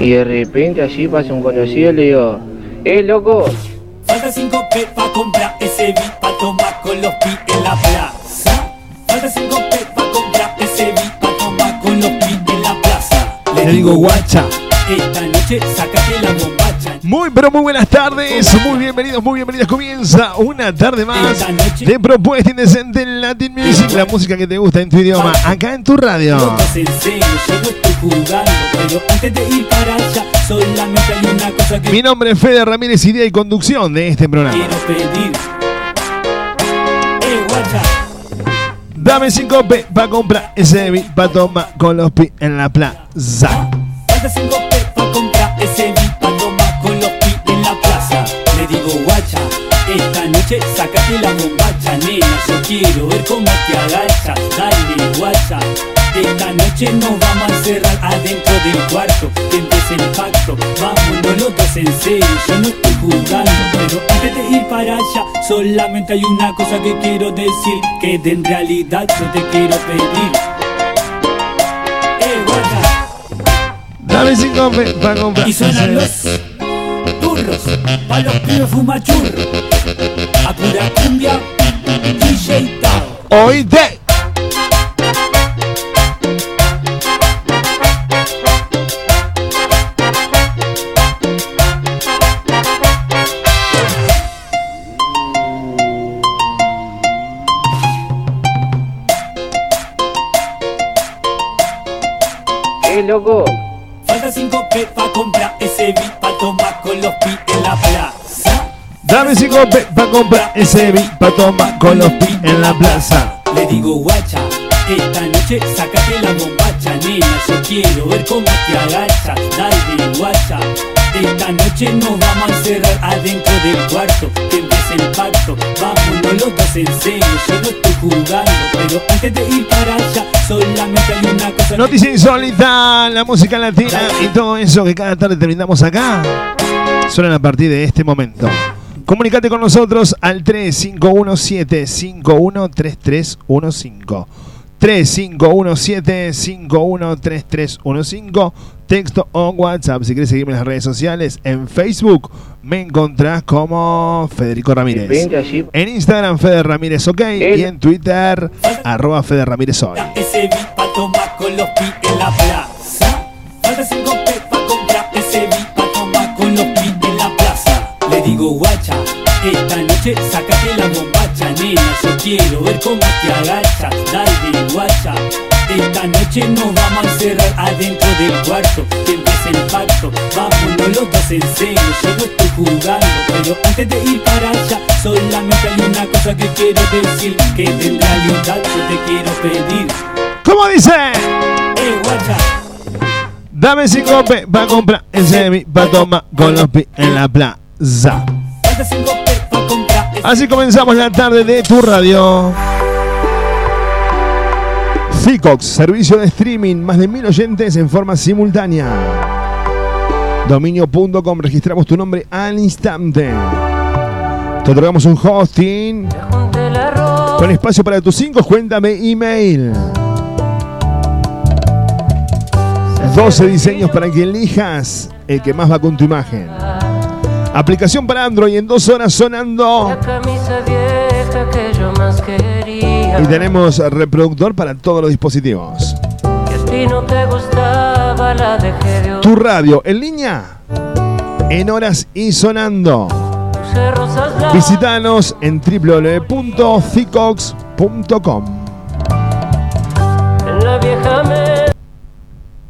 Y de repente allí pasa un conocido y le digo, ¡eh, loco! Falta 5 P pa' comprar ese beat pa' tomar con los pi en la plaza. Falta 5 P pa' comprar ese beat pa' tomar con los pi en la plaza. Le digo guacha. Esta noche sácate la bombacha. Muy, pero muy buenas tardes, muy bienvenidos, muy bienvenidas. Comienza una tarde más de propuesta indecente en Latin Music, la música que te gusta en tu idioma, acá en tu radio. Mi nombre es Fede Ramírez, idea y conducción de este programa. Eh. Dame 5 P pa' comprar ese beat pa' tomar con los pi en la plaza. Falta 5 P pa' comprar ese beat esta noche sácate la bombacha, nena. Yo quiero ver cómo te agachas, dale guacha. Esta noche nos vamos a encerrar adentro del cuarto, que empiece el pacto. Vámonos los dos en serio, yo no estoy jugando, pero antes de ir para allá, solamente hay una cosa que quiero decir, que en realidad yo te quiero pedir. Eh, guacha. Dame 5 P pa' comprar Y suenan los turros, pa' los pibes fumachurros. Pura cumbia, DJ Tao. Oíste. ¡eh, loco! Falta 5 P pa' comprar ese beat pa' tomar con los pi en la plaza. Dame 5 P pa' comprar ese beat pa' tomar con los pi en la plaza. Le digo guacha, esta noche sácate la bombacha, nena. Yo quiero ver cómo te agachas, dale guacha. Esta noche nos vamos a encerrar adentro del cuarto, que empiece el pacto. Vámonos los dos en serio, yo no estoy jugando, pero antes de ir para allá, solamente hay una cosa Noticia insólita, la música latina y todo eso que cada tarde terminamos acá. Suenan a partir de este momento. Comunicate con nosotros al 3517-513315. 3517-513315. Texto o WhatsApp. Si quieres seguirme en las redes sociales, en Facebook me encontrás como Federico De Ramírez. En Instagram, Fede Ramírez OK. Y en Twitter, arroba Fede Ramírez Hoy. Digo guacha, esta noche sácate la bombacha, nena. Yo quiero ver cómo te agachas, dale guacha. Esta noche nos vamos a encerrar adentro del cuarto, que empiece el pacto. Vámonos los dos en serio, yo no estoy jugando, pero antes de ir para allá, solamente hay una cosa que quiero decir, que en realidad yo te quiero pedir. ¿Cómo dice? Eh, guacha, Dame 5 P pa' comprar ese beat pa' tomar con los pi en la plaza. Falta 5 P pa' comprar ese Así comenzamos la tarde de tu radio. Ficox, servicio de streaming, más de mil oyentes en forma simultánea. Dominio.com, registramos tu nombre al instante. Te otorgamos un hosting con espacio para tus 5 cuentas de email. 12 diseños para que elijas el que más va con tu imagen. Aplicación para Android en dos horas sonando. camisa vieja que yo más quería. Y tenemos reproductor para todos los dispositivos. Que a ti no te gustaba, la dejé de Tu radio en línea, en horas y sonando. Visítanos en www.cicox.com.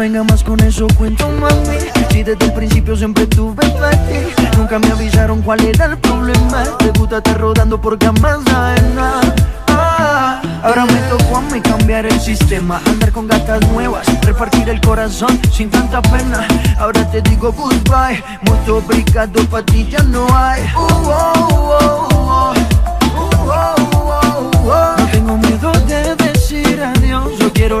venga más con eso, cuento mami. Si desde el principio siempre tuve ti, nunca me avisaron cuál era el problema. Te gusta estar rodando por camas. Ah, Ahora me tocó a mí cambiar el sistema, andar con gatas nuevas, repartir el corazón sin tanta pena. Ahora te digo goodbye, mucho obrigado pa' ti ya no hay. Uh, oh, oh, oh. Uh, oh, oh, oh. No tengo miedo de decir adiós, yo quiero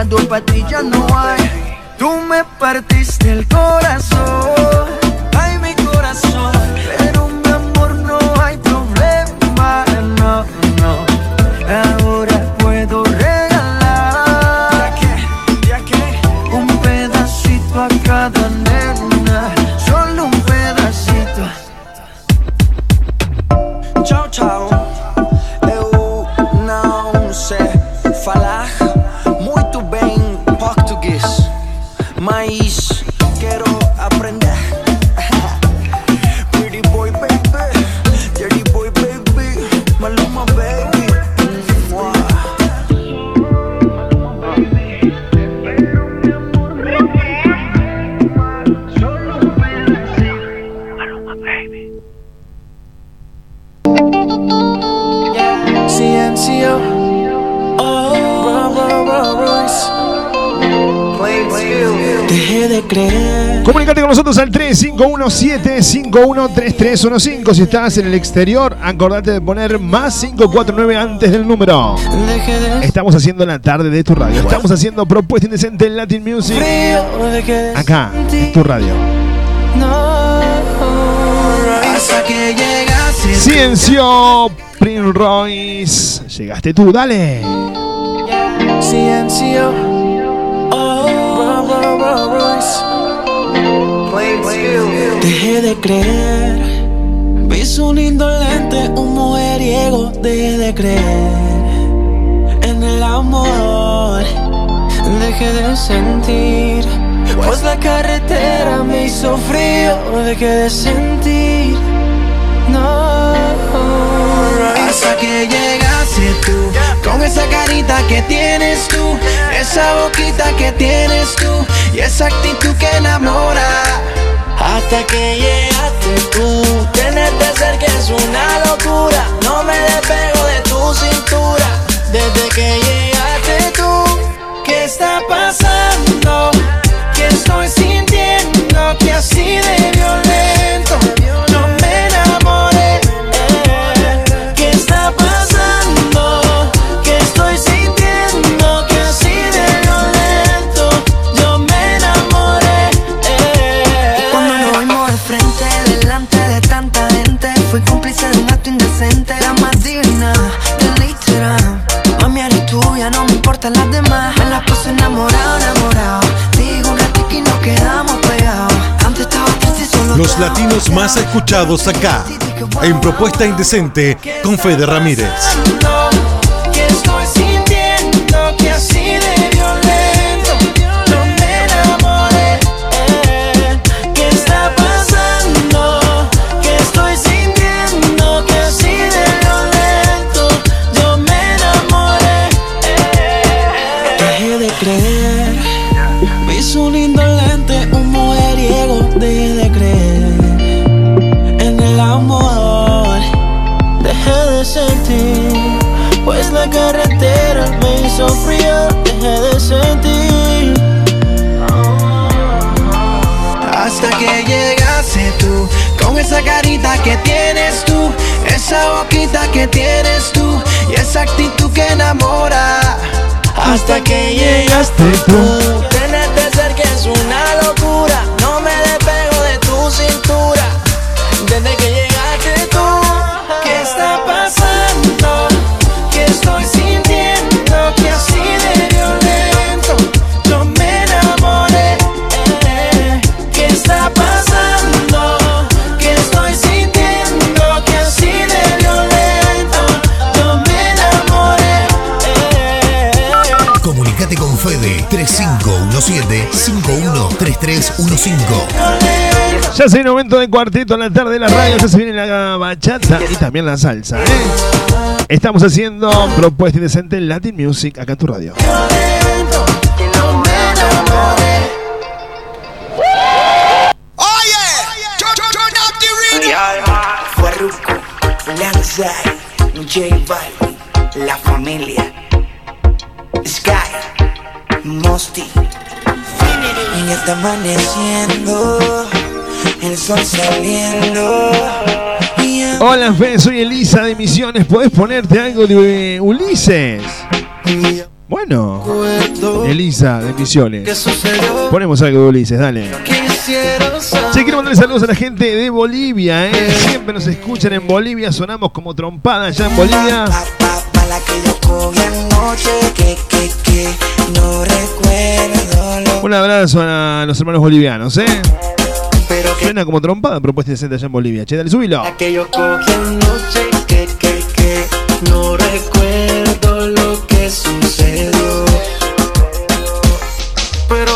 muito obrigado pa' ti ya no hay. Tú me partiste el corazón, 517-513315. Si estás en el exterior, acordate de poner más 549 antes del número. Estamos haciendo la tarde de tu radio. Estamos haciendo propuesta indecente en Latin Music. Acá, en tu radio. Ciencio Prince Royce Llegaste tú, dale. Ciencio. Oh, Dejé de creer. Vi su lindo lente, un mujeriego. Dejé de creer en el amor. Dejé de sentir. Pues la carretera me hizo frío. Dejé de sentir. No. Hasta que llegaste tú. Con esa carita que tienes tú. Esa boquita que tienes tú. Y esa actitud que enamora. Hasta que llegaste tú. Tenerte cerca es una locura. No me despego de tu cintura. Desde que llegaste tú. ¿Qué está pasando? Latinos más escuchados acá, en Propuesta Indecente con Fede Ramírez. Esa carita que tienes tú, esa boquita que tienes tú, y esa actitud que enamora. Hasta que llegaste tú, 3517-513315. Ya se viene el momento de cuarteto en la tarde de la radio, ya se viene la bachata y también la salsa. ¿eh? Estamos haciendo propuesta indecente en Latin Music acá en tu radio. Fue Ruco, Lanzai, J Balvin, La Familia, Sky, Mosty. Y está amaneciendo, el sol saliendo. Hola Fe, soy Elisa de Misiones. ¿Podés ponerte algo de Ulises? Bueno, Elisa de Misiones. Ponemos algo de Ulises, dale. Sí, quiero mandarle saludos a la gente de Bolivia, ¿eh? Siempre nos escuchan en Bolivia, sonamos como trompada allá en Bolivia. Un abrazo a los hermanos bolivianos, ¿eh? Suena como trompada propuesta indecente allá en Bolivia. Che, dale, subilo. No recuerdo lo que sucedió.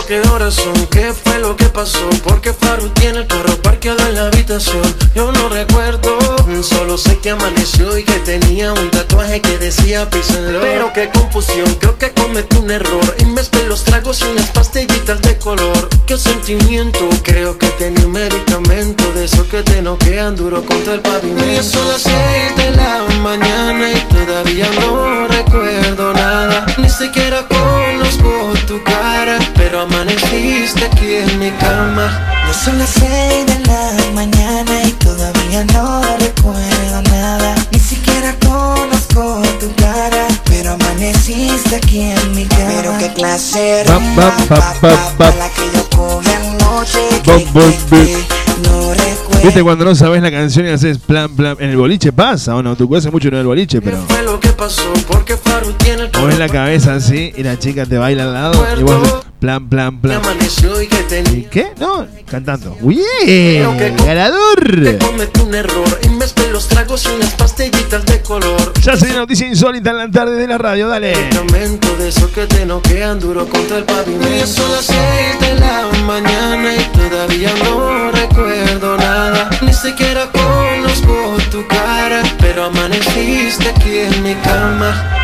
Qué horas son, qué fue lo que pasó, porque Faru tiene el carro parqueado en la habitación. Yo no recuerdo, solo sé que amaneció y que tenía un tatuaje que decía písenlo. Pero qué confusión, creo que cometí un error y mezclé los tragos y unas pastillitas de color. Qué sentimiento, creo que tenía un medicamento de esos que te noquean duro contra el pavimento. Y son las seis de la mañana y todavía no recuerdo nada. Ni siquiera conozco tu cara, pero amaneciste aquí en mi cama. Ya son las seis de la mañana y todavía no recuerdo nada. Ni siquiera conozco tu cara, pero amaneciste aquí en mi cama. Pero qué clase pa, pa, pa, la que yo cogí anoche. No recuerdo. ¿Viste cuando no sabes la canción y haces plan, plan? En el boliche pasa, ¿o no? Tú hace mucho en el boliche, pero. ¿Qué fue lo que pasó? Porque Faru tiene el Mueves la cabeza así y la chica te baila al lado y vos haces plan, plan, plan. y que ¿Y qué? No, cantando. ¡Bien! ¡Ganador! cometí un error y mezclé los tragos y unas pastillitas de color. Ya se viene noticia insólita en la tarde de la radio, dale. Medicamento de esos que te noquean duro contra el pavimento. Ya son las seis de la mañana y todavía no recuerdo nada. Ni siquiera conozco tu cara, pero amaneciste aquí en mi cama.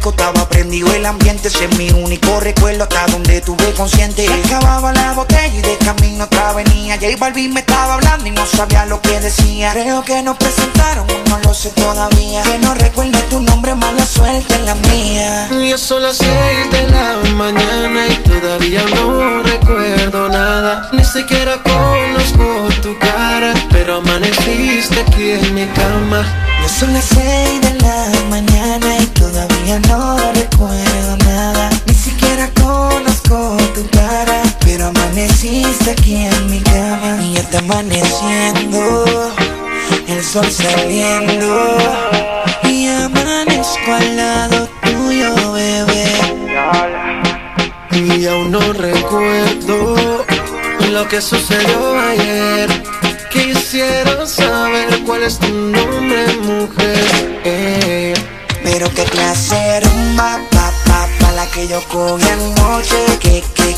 disco, estaba prendido el ambiente, ese es mi único recuerdo hasta donde tuve consciente. Acababa la botella y de camino otra venía. J Balvin me estaba hablando y no sabía lo que decía. Creo que nos presentaron, no lo sé todavía. Que no recuerdo tu nombre, mala suerte en la mía. Ya son las seis de la mañana y todavía no recuerdo nada. Ni siquiera conozco tu cara, pero amaneciste aquí en mi cama. Ya son las seis de la mañana y todavía no recuerdo nada. Ni siquiera conozco tu cara, pero amaneciste aquí en mi cama. Y ya está amaneciendo, el sol saliendo. Y amanezco al lado tuyo, bebé. Y aún no recuerdo lo que sucedió ayer. Quisiera saber cuál es tu nombre, mujer. Clase de rumba, pa, pa, pa, la que yo cogí anoche, que, que,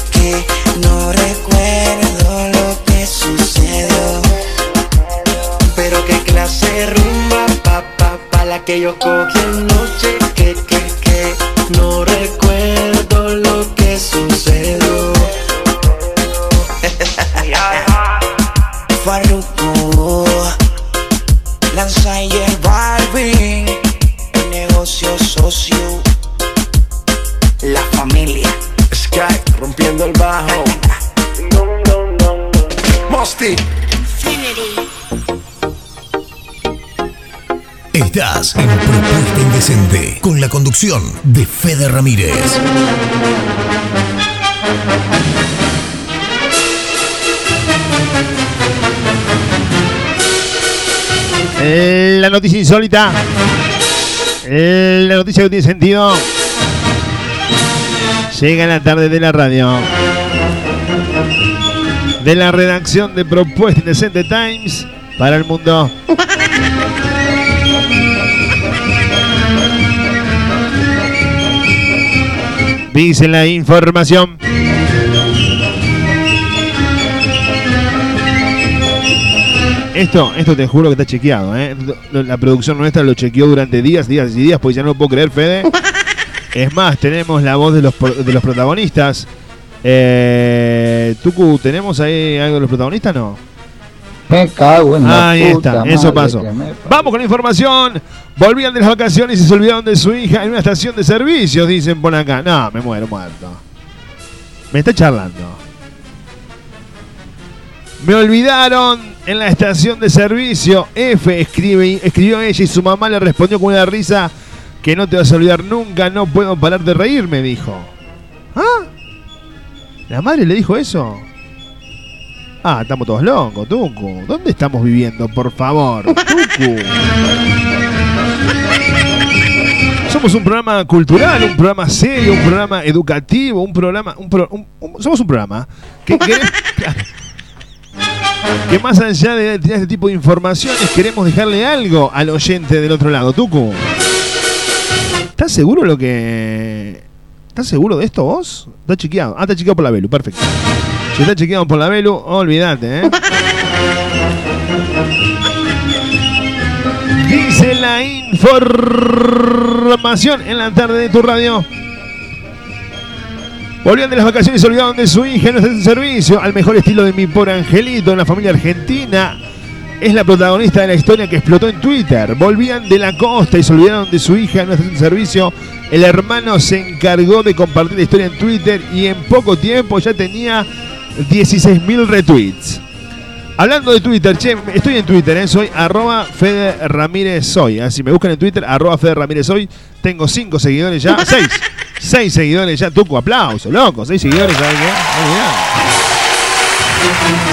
de Fede Ramírez. Eh, La noticia insólita. Eh, La noticia que tiene sentido. Llega la tarde de la radio. De la redacción de Propuesta Indecente Times para el mundo. Dice la información. Esto, esto te juro que está chequeado, ¿eh? La producción nuestra lo chequeó durante días, días y días, pues ya no lo puedo creer, Fede. Es más, tenemos la voz de los, de los protagonistas. Eh, Tucu, ¿tenemos ahí algo de los protagonistas? No. Me cago en la Ahí puta está, eso pasó. Vamos con la información. Volvían de las vacaciones y se olvidaron de su hija en una estación de servicios, dicen por acá. No, me muero muerto. Me está charlando. Me olvidaron en la estación de servicio. F escribe, escribió ella y su mamá le respondió con una risa que no te vas a olvidar nunca, no puedo parar de reírme, dijo. ¿Ah? ¿La madre le dijo eso? Ah, estamos todos locos, Tucu. ¿Dónde estamos viviendo, por favor? Tucu. Somos un programa cultural, un programa serio, un programa educativo, un programa. Un pro- un- un- somos un programa que, que- que más allá de tirar este tipo de informaciones, queremos dejarle algo al oyente del otro lado. Tucu. ¿Estás seguro lo que. ¿Estás seguro de esto vos? ¿Está chequeado? Ah, está chequeado por la Belu, perfecto. Si está chequeado por la Belu, olvídate, ¿eh? Dice la información en la tarde de tu radio. Volvían de las vacaciones y se olvidaron de su hija en nuestro servicio. Al mejor estilo de mi pobre angelito en la familia argentina. Es la protagonista de la historia que explotó en Twitter. Volvían de la costa y se olvidaron de su hija en nuestro servicio. El hermano se encargó de compartir la historia en Twitter y en poco tiempo ya tenía 16.000 retweets. Hablando de Twitter, che, estoy en Twitter, ¿eh? soy arroba Fede Ramírez Soy. Así me buscan en Twitter, arroba Fede Ramírez Soy. Tengo cinco seguidores ya, seis. seis seguidores ya, Tuco, aplauso, loco, seis seguidores, ¿saben qué? Bien.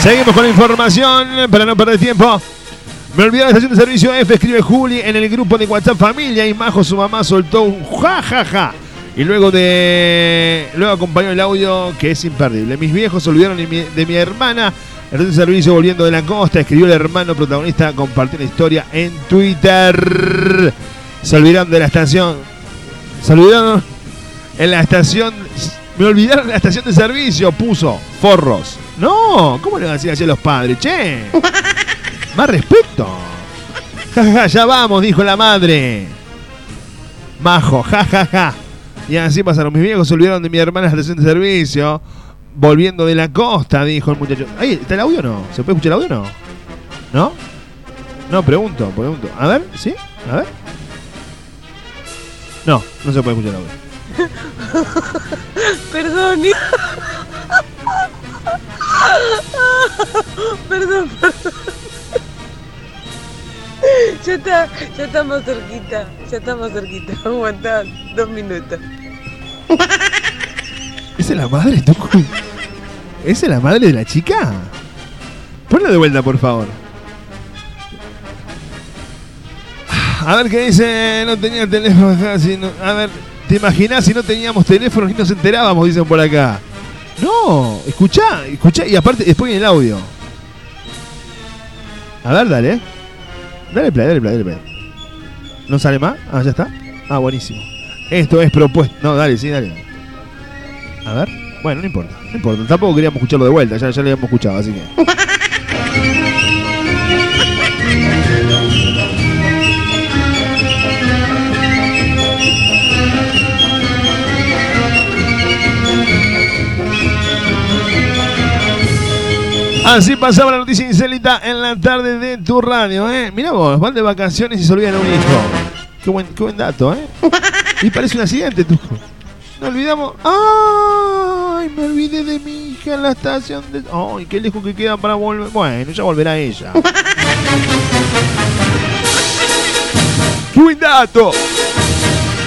Seguimos con la información para no perder tiempo. Me olvidé de la estación de servicio F, escribe Juli en el grupo de WhatsApp Familia y Majo, su mamá, soltó un ja ja ja. Y luego de. Luego acompañó el audio que es imperdible. Mis viejos se olvidaron de mi, de mi hermana. De servicio volviendo de la costa. Escribió el hermano protagonista. Compartió la historia en Twitter. Se olvidaron de la estación. Se olvidaron en la estación. Me olvidaron de la estación de servicio. Puso forros. No, ¿cómo le van a decir así a los padres? Che. Más respeto. Ja, ja, ja, ya vamos, dijo la madre. Majo, ja, ja, ja. Y así pasaron. Mis viejos se olvidaron de mi hermana en la estación de servicio. Volviendo de la costa, dijo el muchacho. Ahí, ¿está el audio o no? ¿Se puede escuchar el audio o no? ¿No? No, pregunto, pregunto. A ver, ¿sí? A ver. No, no se puede escuchar el audio. Perdón. perdón, perdón. Ya está, ya estamos cerquita, ya estamos cerquita. Aguanta dos minutos. ¿Esa es la madre, es la madre de la chica? Ponla de vuelta, por favor. A ver qué dice, no tenía teléfono acá, si no- a ver, ¿te imaginas si no teníamos teléfono y nos enterábamos? Dicen por acá. No, escuchá, escuchá y aparte después viene el audio. A ver, dale. Dale play, dale play, dale play. ¿No sale más? Ah, ya está. Ah, buenísimo. Esto es propuesta. No, dale, sí, dale. A ver. Bueno, no importa, no importa. Tampoco queríamos escucharlo de vuelta, ya, ya lo habíamos escuchado, así que. Así pasaba la noticia insólita en la tarde de tu radio, ¿eh? Mirá vos, van de vacaciones y se olvidan un hijo. Qué buen, qué buen dato, ¿eh? Y parece un accidente, tú. No olvidamos. ¡Ay! Me olvidé de mi hija en la estación de. ¡Ay! Qué lejos que queda para volver. Bueno, ya volverá ella. ¡Qué buen!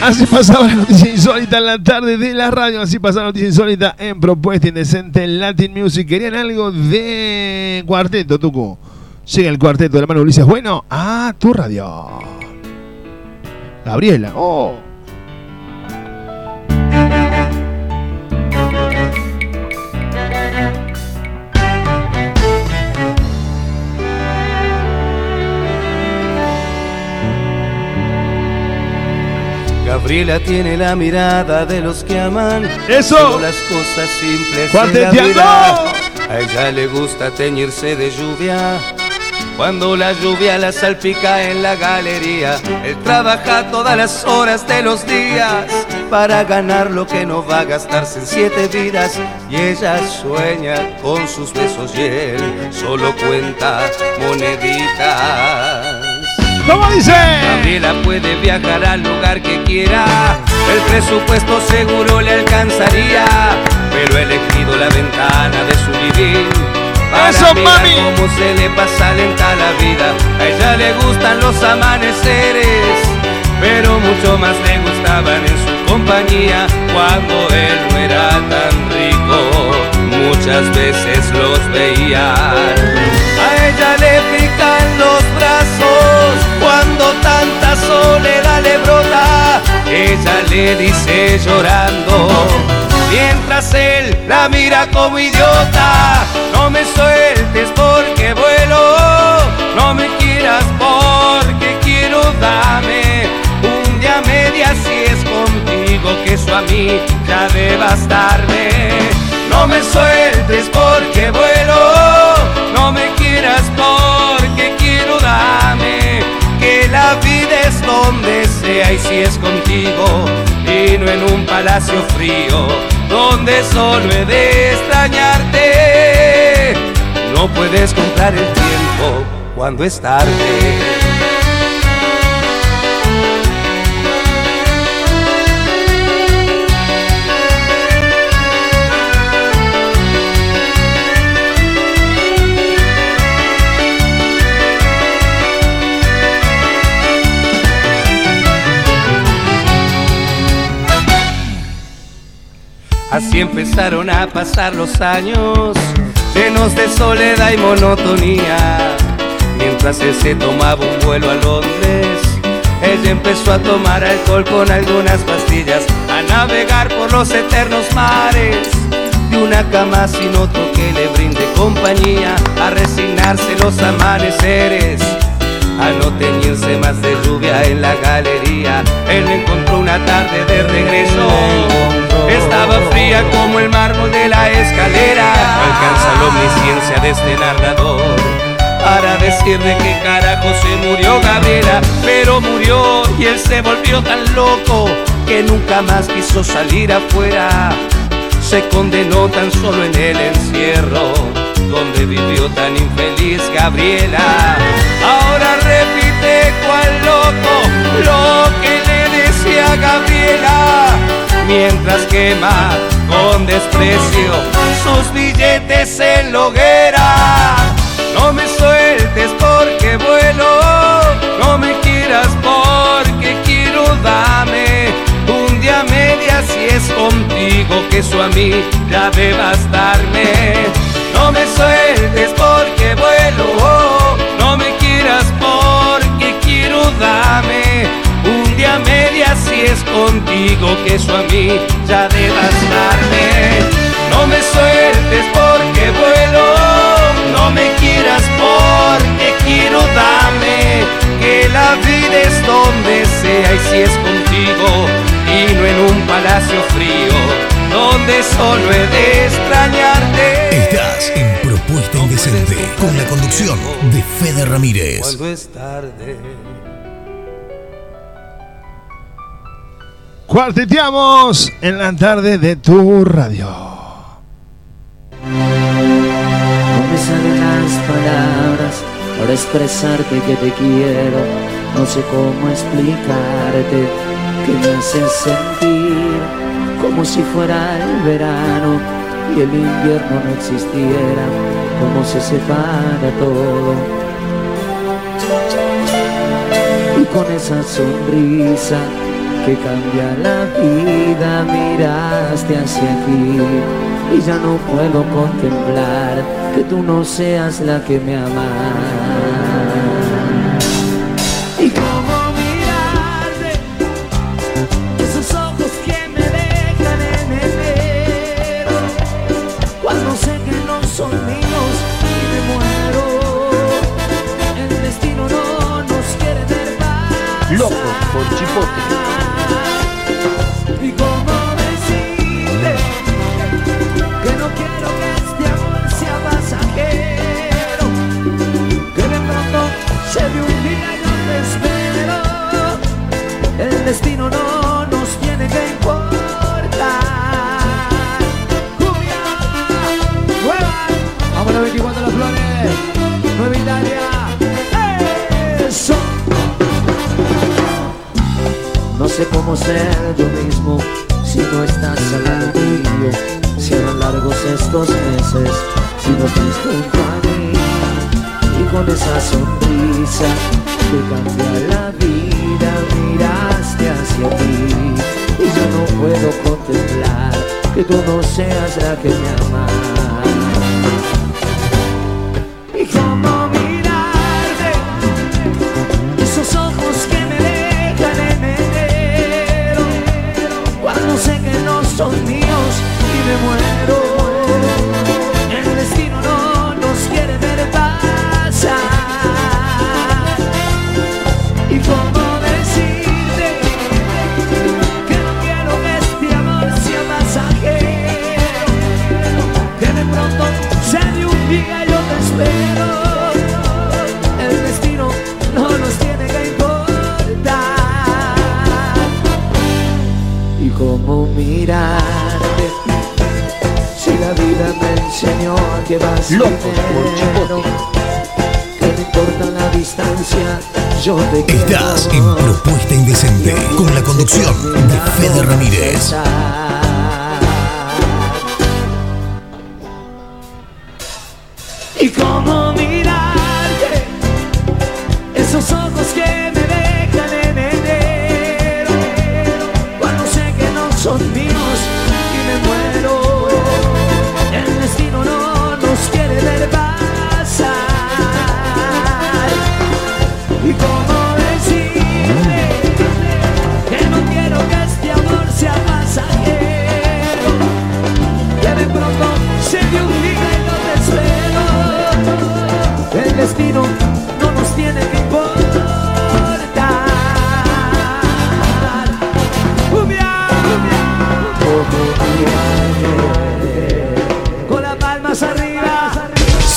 Así pasaba la noticia insólita en la tarde de la radio. Así pasaba la noticia insólita en Propuesta Indecente en Latin Music. ¿Querían algo de cuarteto, Tucu? Llega el cuarteto de la mano Ulises Bueno a tu radio. Gabriela. Oh. Gabriela tiene la mirada de los que aman Eso. las cosas simples de la. A ella le gusta teñirse de lluvia. Cuando la lluvia la salpica en la galería, él trabaja todas las horas de los días para ganar lo que no va a gastarse en siete vidas. Y ella sueña con sus besos y él solo cuenta moneditas. ¿Cómo dice? Gabriela puede viajar al lugar que quiera, el presupuesto seguro le alcanzaría, pero he elegido la ventana de su living para ¡Eso, mirar mami! cómo se le pasa lenta la vida. A ella le gustan los amaneceres, pero mucho más le gustaban en su compañía cuando él no era tan rico. Muchas veces los veía. Tanta soledad le brota. Ella le dice llorando, mientras él la mira como idiota. No me sueltes porque vuelo, no me quieras porque quiero dame un día media si es contigo que eso a mí ya de bastarme. No me sueltes porque vuelo, no me quieras porque quiero dame que la vida donde sea y si es contigo y no en un palacio frío donde solo he de extrañarte. No puedes comprar el tiempo cuando es tarde. Así empezaron a pasar los años, llenos de soledad y monotonía. Mientras él se tomaba un vuelo a Londres, ella empezó a tomar alcohol con algunas pastillas, a navegar por los eternos mares. De una cama sin otro que le brinde compañía, a resignarse los amaneceres a no teñirse más de lluvia en la galería. Él encontró una tarde de regreso. Estaba fría como el mármol de la escalera. Alcanza la omnisciencia de este narrador. para decirle que carajo se murió Gabriela, pero murió y él se volvió tan loco que nunca más quiso salir afuera. Se condenó tan solo en el encierro, donde vivió tan infeliz Gabriela. Ahora repite cual loco lo que le decía Gabriela, mientras quema con desprecio sus billetes en la hoguera. No me sueltes porque vuelo, no me quieras porque quiero dame un día media si es contigo que eso a mí ya de bastarme. No me sueltes porque vuelo, no me quieras porque quiero dame un día media si es contigo que eso a mí ya de bastarme. No me sueltes porque vuelo, no me quieras porque quiero dame que la vida es donde sea y si es contigo y no en un palacio frío donde solo he de extrañarte. Estás en Propuesta Indecente con la conducción de Fede Ramírez. Cuando es tarde. Cuarteteamos en la tarde de tu radio. No me salen las palabras para expresarte que te quiero. No sé cómo explicarte que me haces sentir como si fuera el verano y el invierno no existiera, como se separa todo. Y con esa sonrisa que cambia la vida, miraste hacia aquí y ya no puedo contemplar que tú no seas la que me ama. Por chipote. Cómo ser yo mismo si no estás al lado mío. Si eran largos estos meses, si no estás junto a mí. Y con esa sonrisa que cambia la vida, miraste hacia mí. Y yo no puedo contemplar que tú no seas la que me ama. Distancia, yo te quiero. Estás en Propuesta Indecente con la conducción de Fede Ramírez.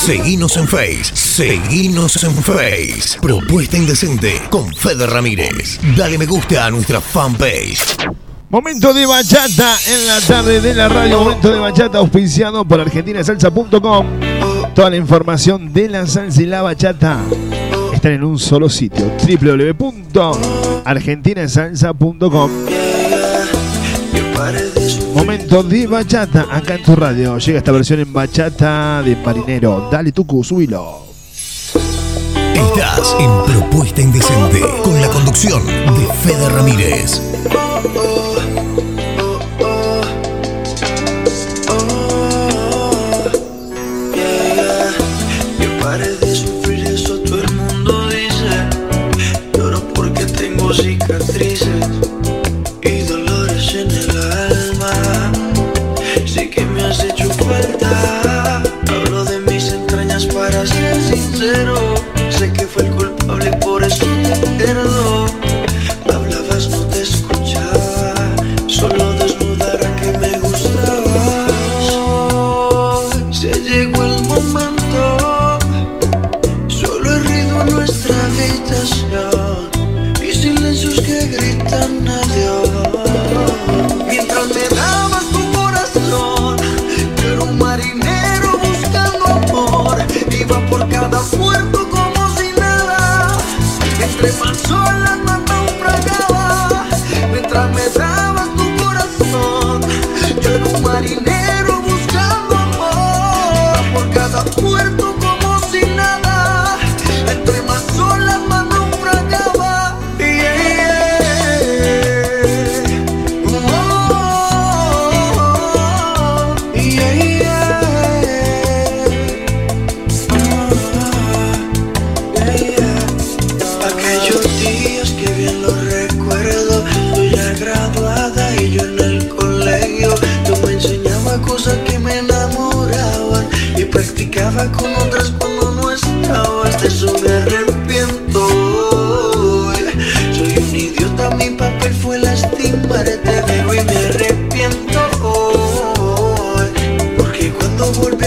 Seguinos en Face. Seguinos en Face. Propuesta Indecente con Fede Ramírez. Dale me gusta a nuestra fanpage. Momento de bachata en la tarde de la radio. Momento de bachata auspiciado por argentinasalsa.com. Toda la información de la salsa y la bachata están en un solo sitio: www.argentinasalsa.com. Momento de bachata acá en tu radio. Llega esta versión en bachata de marinero. Dale tucu, subilo. Estás en Propuesta Indecente con la conducción de Fede Ramírez. Practicaba con otras cuando no estabas. De eso me arrepiento. Soy un idiota, mi papel fue lastimarte, pero y me arrepiento. Porque cuando volví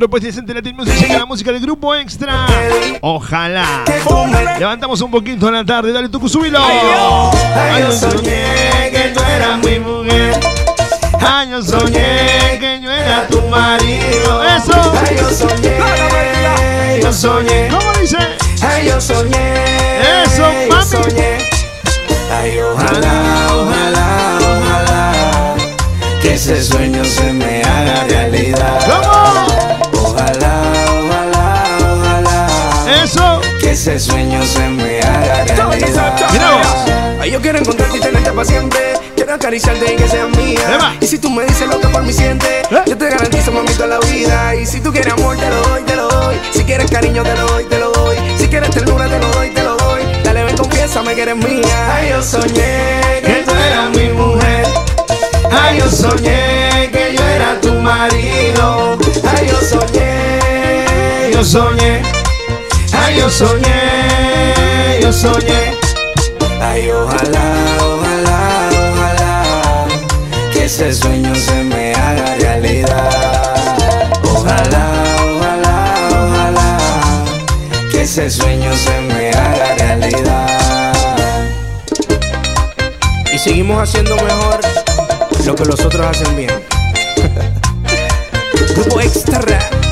En Propuesta Indecente Latin Music llega la música del grupo Extra. Ojalá. Levantamos un poquito la tarde. Dale tu subilo. Ay, yo soñé que tú eras mi mujer. Ay, yo soñé que yo era tu marido. Eso. Ay, yo soñé. Yo soñé. ¿Cómo dice? Ay, yo soñé. Eso, yo mami. soñé. Ay, ojalá, ojalá, ojalá. Que ese sueño se me ese sueño se me haga realidad. Ay, yo quiero encontrarte y tenerte para siempre. Quiero acariciarte y que seas mía. Y si tú me dices lo que por mí sientes, yo te garantizo, mami, toda la vida. Y si tú quieres amor, te lo doy, te lo doy. Si quieres cariño, te lo doy, te lo doy. Si quieres ternura, te lo doy, te lo doy. Dale, ven, confiésame que eres mía. Ay, yo soñé que tú eras mi mujer. Ay, yo soñé que yo era tu marido. Ay, yo soñé, yo soñé. Ay, yo soñé, yo soñé. Ay, ojalá, ojalá, ojalá que ese sueño se me haga realidad. Ojalá, ojalá, ojalá que ese sueño se me haga realidad. seguimos haciendo mejor lo que los otros hacen bien. Grupo Extra.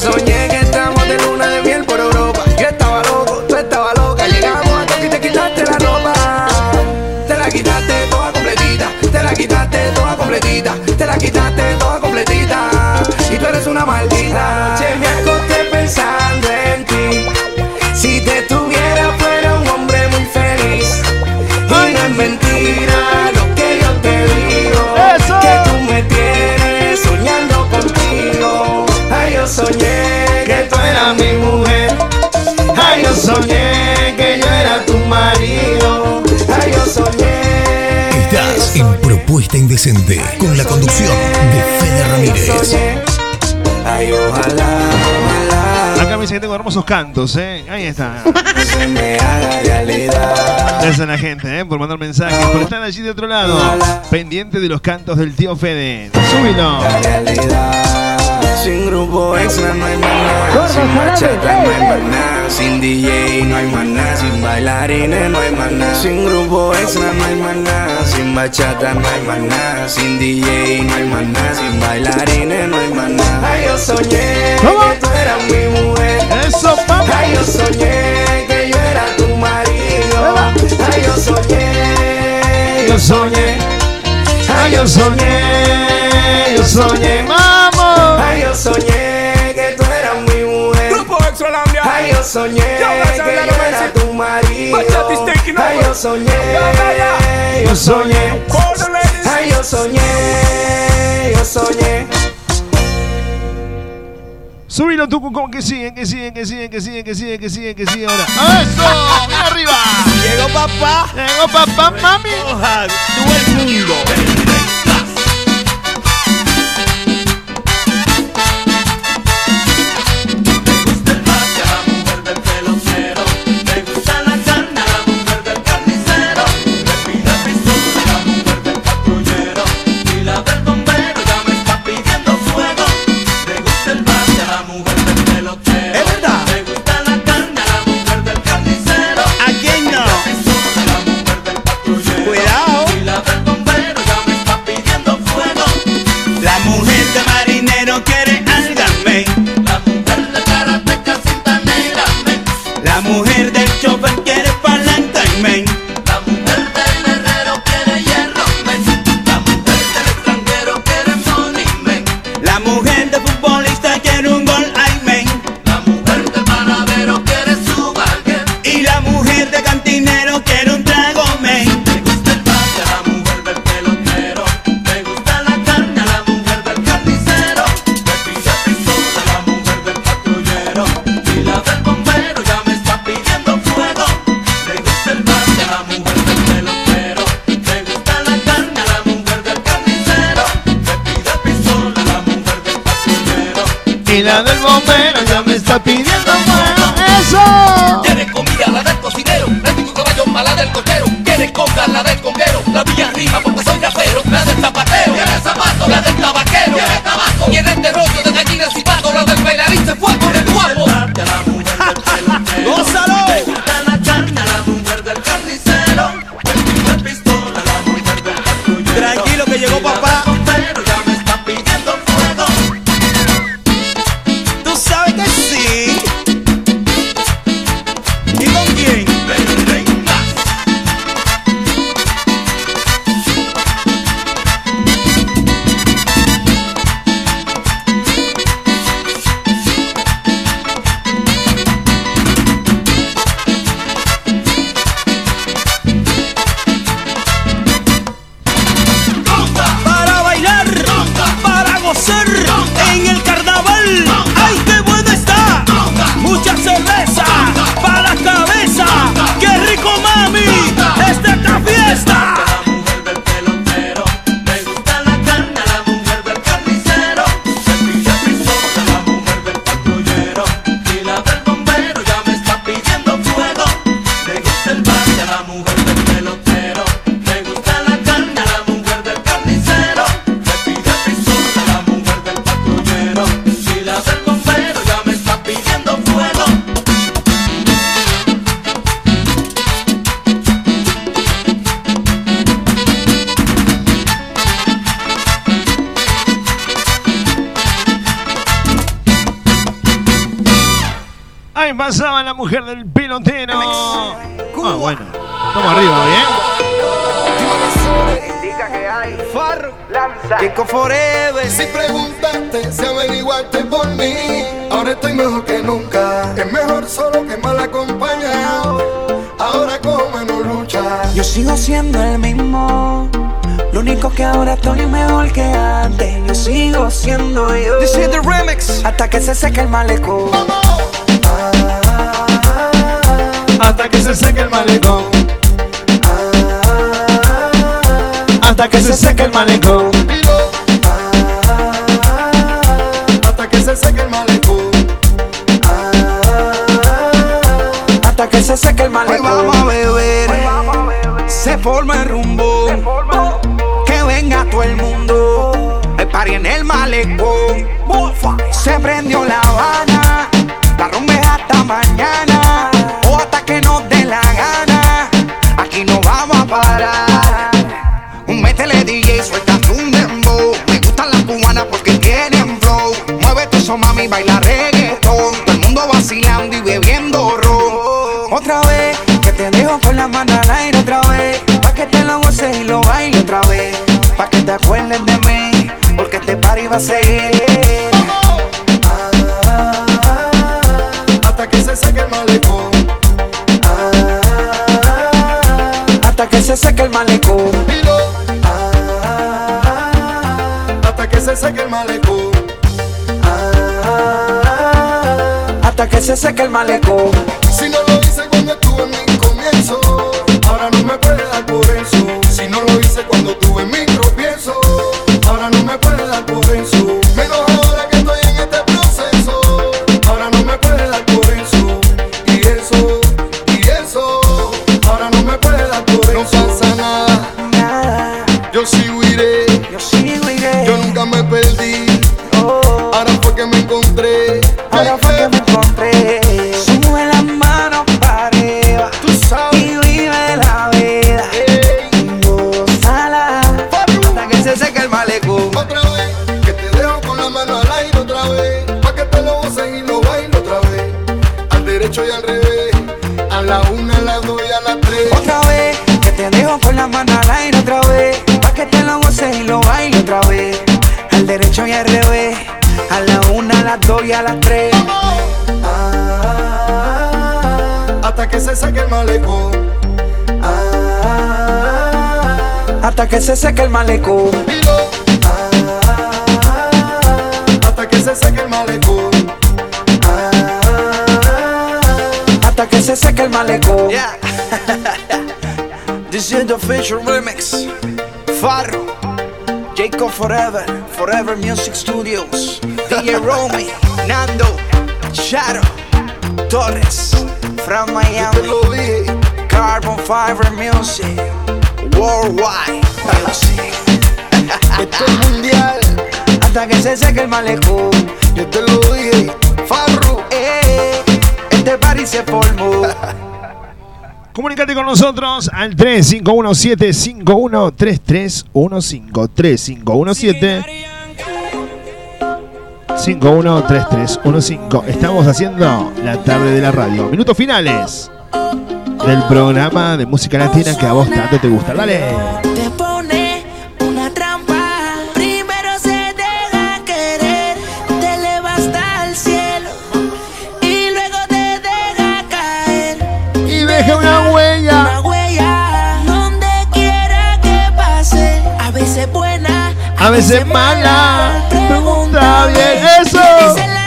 Soñé que estamos de luna de miel por Europa. Yo estaba loco, tú estabas loca. Llegamos a toque y te quitaste la ropa. Te la quitaste toda completita. Te la quitaste toda completita. Te la quitaste toda completita. Y tú eres una maldita. Propuesta Indecente con la conducción de Fede Ramírez. Ay, ojalá, ojalá. Acá me dice que tengo hermosos cantos, ¿eh? Ahí está. Gracias a la gente, ¿eh? Por mandar mensajes, por estar allí de otro lado. Pendiente de los cantos del tío Fede. Súbilo. Sin grupo extra no hay maná. Sin bachata no hay maná. Sin DJ no hay maná. Sin bailarines no hay maná. Sin grupo extra no hay maná. Sin bachata no hay maná. Sin DJ no hay maná. Sin bailarines no hay maná. Ay, yo soñé que tú eras mi mujer. Eso, papá. Ay, yo soñé que yo era tu marido. Ay, yo soñé. Yo soñé. Ay, yo soñé. Yo soñé. Que tú eras mi mujer. Grupo Extralambia. Ay, yo soñé que yo era tu marido. Ay, yo soñé. Yo soñé. Ay, yo soñé. Yo soñé. Súbilo tú, como que siguen, que siguen, que siguen, que siguen, que siguen, que siguen, que siguen ahora. ¡Eso! ¡Bien arriba! Llegó papá. Llegó papá, mami. Todo el mundo. Ahí pasaba la mujer del pelotero. Ah, bueno. Estamos arriba, ¿bien? Indica que hay Farro, lanza Kiko Forever Si preguntaste, si averiguaste por mí, ahora estoy mejor que nunca. Es mejor solo que mal acompañado. Ahora como menos lucha. Yo sigo siendo el mismo. Lo único que ahora estoy mejor que antes. Yo sigo siendo yo. This is the remix. Hasta que se seque el malecón. Hasta se seque el malecón. Hasta que se seque el malecón. Hasta que se seque el malecón. Hasta que se seque el Hoy malecón. vamos a beber. Se forma el rumbo. Que venga todo el mundo. El party en el malecón. Se prendió la habana. Va a seguir. Hasta que se seque el malecón. Hasta que se seque el malecón. Hasta que se seque el malecón. Hasta que se seque el malecón. Hasta que se seque el malecón. Hasta que se seque el malecón. Hasta que se seque el malecón. Yeah. This is the official remix. Farro. Jacob Forever. Forever Music Studios. DJ Romy. Nando. Shadow. Torres. From Miami. Carbon Fiber Music. Worldwide. Esto es mundial. Hasta que se seque el malecón. Yo te lo dije. Farro. Eh, este party se formó. Comunicate con nosotros al 3517-513315. 3517 513315. Estamos haciendo la tarde de la radio. Minutos finales del programa de música latina que a vos tanto te gusta. Dale. Te pone una trampa. Primero se deja querer, te eleva hasta el cielo y luego te deja caer. Y deja una huella. Una huella donde quiera que pase. A veces buena, A veces mala. Pregunta bien eso.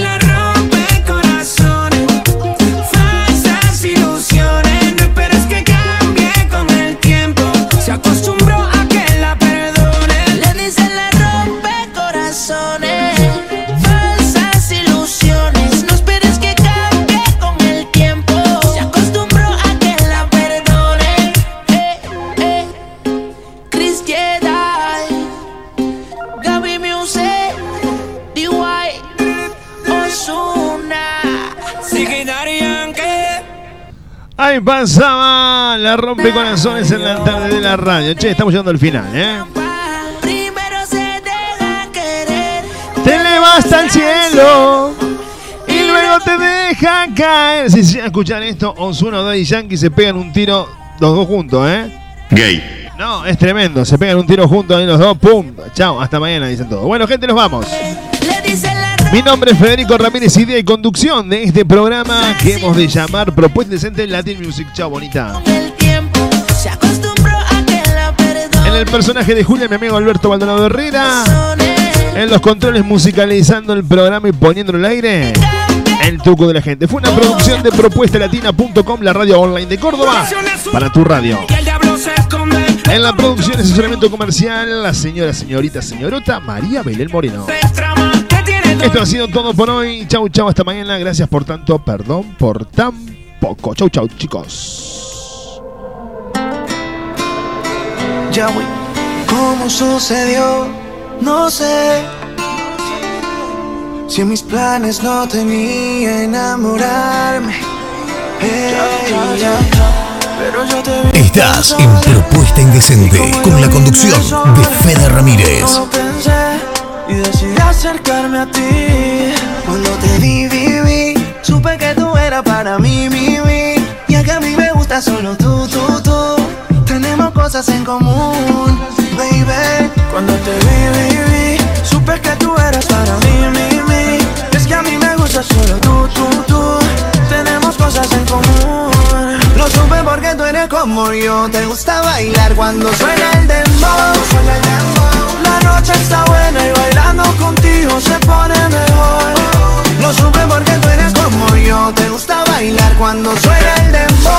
la pasaba? La rompe corazones en la tarde de la radio. Che, estamos llegando al final, ¿eh? Te eleva hasta el cielo y luego te deja caer. Si se escuchar esto, Ozuna o y Yankee se pegan un tiro los dos juntos, ¿eh? Gay. No, es tremendo. Se pegan un tiro juntos ahí los dos. ¡Pum! Chao, hasta mañana, dicen todos. Bueno, gente, nos vamos. Mi nombre es Federico Ramírez, idea y conducción de este programa que hemos de llamar Propuesta Decente Latin Music. Chao, bonita. En el personaje de Julia, mi amigo Alberto Maldonado Herrera. En los controles musicalizando el programa y poniéndolo al aire. El truco de la gente. Fue una producción de propuestalatina.com, la radio online de Córdoba, para tu radio. En la producción y asesoramiento comercial, la señora, señorita, señorota María Belén Moreno. Esto ha sido todo por hoy. Chau, chau, hasta mañana. Gracias por tanto, perdón por tan poco. Chau, chau, chicos. Ya, güey. ¿Cómo sucedió? No sé. Si en mis planes no tenía enamorarme. Hey, ya. Pero yo te vi Estás en Propuesta Indecente con la conducción de Fede Ramírez. No lo pensé y decidí acercarme a ti. Cuando te vi, vi, vi, supe que tú eras para mí, mi, mi. Ya que a mí me gusta solo tú, tú, tú. Tenemos cosas en común, baby. Cuando te vi, vi, supe que tú eras para mí, mi, mi. Es que a mí me gusta solo tú, tú, tú. Tenemos cosas en común. Lo supe porque tú eres como yo. Te gusta bailar cuando suena el dembow. Suena el dembow. La noche está buena y bailando contigo se pone mejor. Lo supe porque tú eres como yo. Te gusta bailar cuando suena el dembow.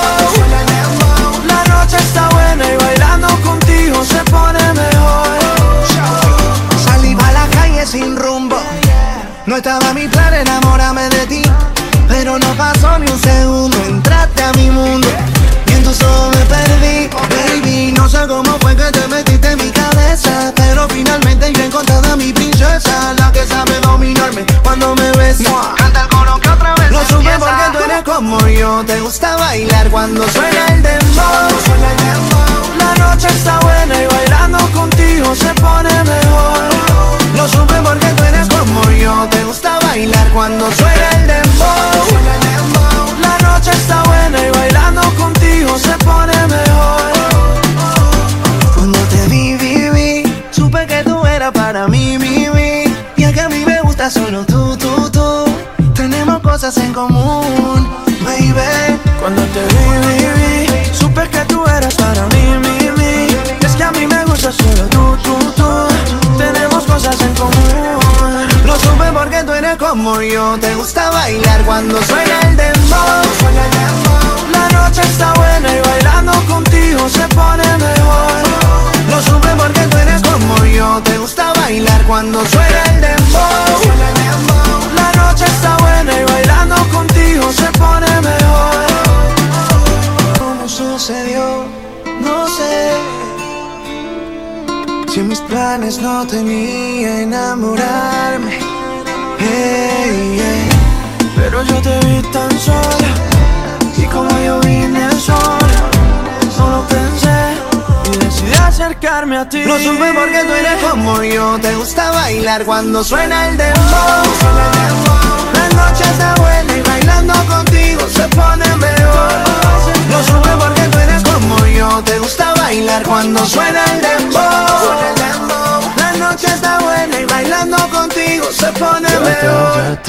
La noche está buena y bailando contigo se pone mejor. Salí a la calle sin rumbo. No estaba mi plan enamorarme de ti. Pero no pasó ni un segundo, entraste a mi mundo Me perdí, baby No sé cómo fue que te metiste en mi cabeza Pero finalmente yo he encontrado a mi princesa La que sabe dominarme cuando me besa. Canta el coro que otra vez Lo supe porque tú eres como yo Te gusta bailar cuando suena el dembow. Suena el dembow. La noche está buena y bailando contigo se pone mejor. Lo supe porque tú eres como yo Te gusta bailar cuando suena bailar cuando suena el dembow. La noche está buena y bailando contigo se pone mejor. Lo supe porque tú eres como yo, te gusta bailar cuando suena el dembow. La noche está buena y bailando contigo se pone mejor.